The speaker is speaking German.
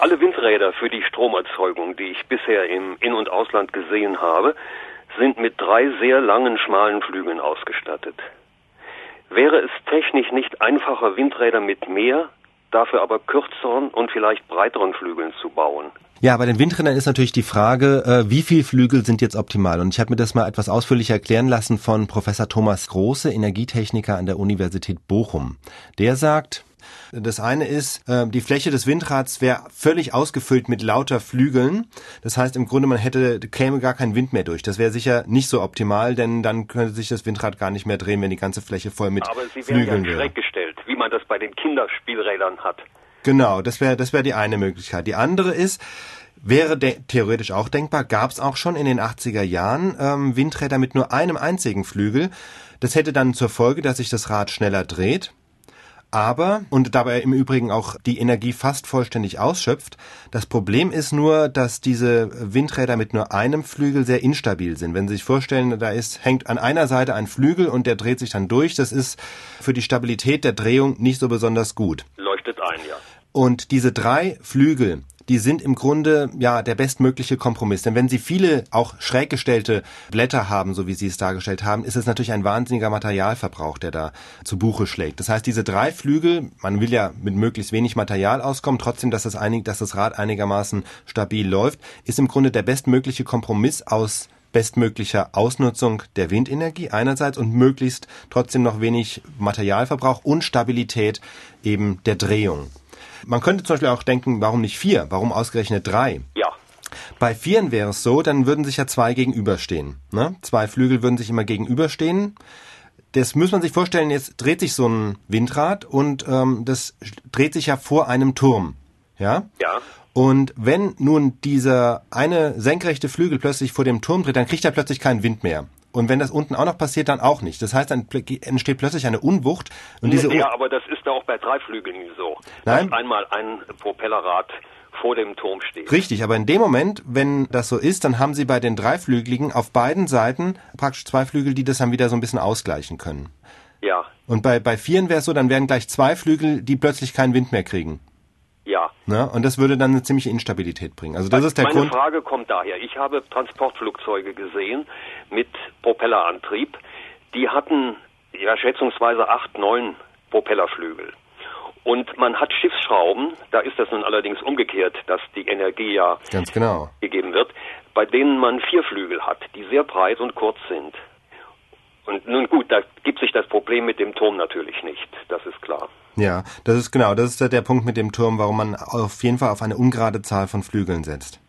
Alle Windräder für die Stromerzeugung, die ich bisher im In- und Ausland gesehen habe, sind mit drei sehr langen, schmalen Flügeln ausgestattet. Wäre es technisch nicht einfacher, Windräder mit mehr, dafür aber kürzeren und vielleicht breiteren Flügeln zu bauen? Ja, bei den Windrädern ist natürlich die Frage, äh, wie viel Flügel sind jetzt optimal? Und ich habe mir das mal etwas ausführlicher erklären lassen von Professor Thomas Große, Energietechniker an der Universität Bochum. Der sagt, das eine ist, äh, die Fläche des Windrads wäre völlig ausgefüllt mit lauter Flügeln. Das heißt, im Grunde, man hätte, käme gar kein Wind mehr durch. Das wäre sicher nicht so optimal, denn dann könnte sich das Windrad gar nicht mehr drehen, wenn die ganze Fläche voll mit Aber sie Flügeln werden ja wäre. schräg gestellt, wie man das bei den Kinderspielrädern hat. Genau, das wäre das wäre die eine Möglichkeit. Die andere ist, wäre theoretisch auch denkbar, gab es auch schon in den 80er Jahren ähm, Windräder mit nur einem einzigen Flügel. Das hätte dann zur Folge, dass sich das Rad schneller dreht. Aber, und dabei im Übrigen auch die Energie fast vollständig ausschöpft. Das Problem ist nur, dass diese Windräder mit nur einem Flügel sehr instabil sind. Wenn Sie sich vorstellen, da ist, hängt an einer Seite ein Flügel und der dreht sich dann durch, das ist für die Stabilität der Drehung nicht so besonders gut. Leuchtet ein, ja. Und diese drei Flügel, die sind im Grunde ja der bestmögliche Kompromiss. Denn wenn Sie viele auch schräg gestellte Blätter haben, so wie Sie es dargestellt haben, ist es natürlich ein wahnsinniger Materialverbrauch, der da zu Buche schlägt. Das heißt, diese drei Flügel, man will ja mit möglichst wenig Material auskommen, trotzdem, dass das, einig, dass das Rad einigermaßen stabil läuft, ist im Grunde der bestmögliche Kompromiss aus bestmöglicher Ausnutzung der Windenergie einerseits und möglichst trotzdem noch wenig Materialverbrauch und Stabilität eben der Drehung. Man könnte zum Beispiel auch denken, warum nicht vier? Warum ausgerechnet drei? Ja. Bei Vieren wäre es so, dann würden sich ja zwei gegenüberstehen. Ne? Zwei Flügel würden sich immer gegenüberstehen. Das muss man sich vorstellen, jetzt dreht sich so ein Windrad und ähm, das dreht sich ja vor einem Turm. Ja? Ja. Und wenn nun dieser eine senkrechte Flügel plötzlich vor dem Turm dreht, dann kriegt er plötzlich keinen Wind mehr. Und wenn das unten auch noch passiert, dann auch nicht. Das heißt, dann entsteht plötzlich eine Unwucht. Und diese ja, aber das ist auch bei Dreiflügeln so. Nein. Dass einmal ein Propellerrad vor dem Turm steht. Richtig, aber in dem Moment, wenn das so ist, dann haben Sie bei den Dreiflügeligen auf beiden Seiten praktisch zwei Flügel, die das dann wieder so ein bisschen ausgleichen können. Ja, Und bei, bei Vieren wäre es so, dann wären gleich zwei Flügel, die plötzlich keinen Wind mehr kriegen. ja. Ne? Und das würde dann eine ziemliche Instabilität bringen. Also das ist der Meine Grund. Frage kommt daher. Ich habe Transportflugzeuge gesehen mit Propellerantrieb. Die hatten ja schätzungsweise acht, neun Propellerflügel. Und man hat Schiffsschrauben, da ist das nun allerdings umgekehrt, dass die Energie ja Ganz genau. gegeben wird, bei denen man vier Flügel hat, die sehr breit und kurz sind. Und nun gut, da gibt sich das Problem mit dem Turm natürlich nicht, das ist klar. Ja, das ist genau, das ist der, der Punkt mit dem Turm, warum man auf jeden Fall auf eine ungerade Zahl von Flügeln setzt.